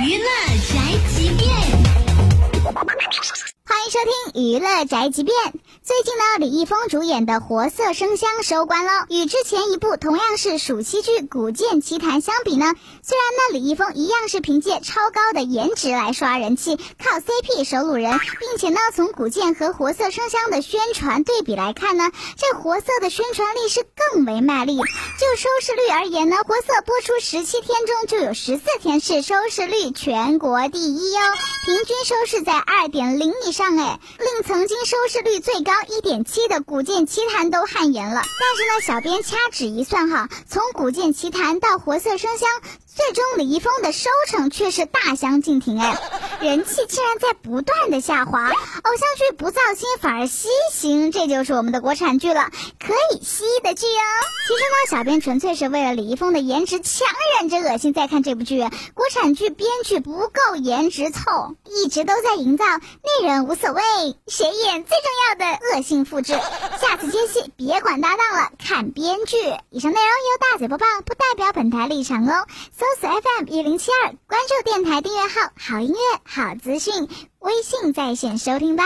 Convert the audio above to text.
娱乐宅急便，欢迎收听娱乐宅急便。最近呢，李易峰主演的《活色生香》收官了。与之前一部同样是暑期剧《古剑奇谭》相比呢，虽然呢李易峰一样是凭借超高的颜值来刷人气，靠 CP 收路人，并且呢从《古剑》和《活色生香》的宣传对比来看呢，这《活色》的宣传力是更为卖力。就收视率而言呢，《活色》播出十七天中就有十四天是收视率全国第一哟，平均收视在二点零以上哎，令曾经收视率最高一点七的《古剑奇谭》都汗颜了。但是呢，小编掐指一算哈，从《古剑奇谭》到《活色生香》。最终李易峰的收成却是大相径庭哎，人气竟然在不断的下滑，偶像剧不造星反而吸星，这就是我们的国产剧了，可以吸的剧哦。其实呢，小编纯粹是为了李易峰的颜值强忍着恶心在看这部剧，国产剧编剧不够颜值凑，一直都在营造内人无所谓，谁演最重要的恶性复制。接戏别管搭档了，看编剧。以上内容由大嘴播报，不代表本台立场哦。搜索 FM 一零七二，关注电台订阅号，好音乐、好资讯，微信在线收听吧。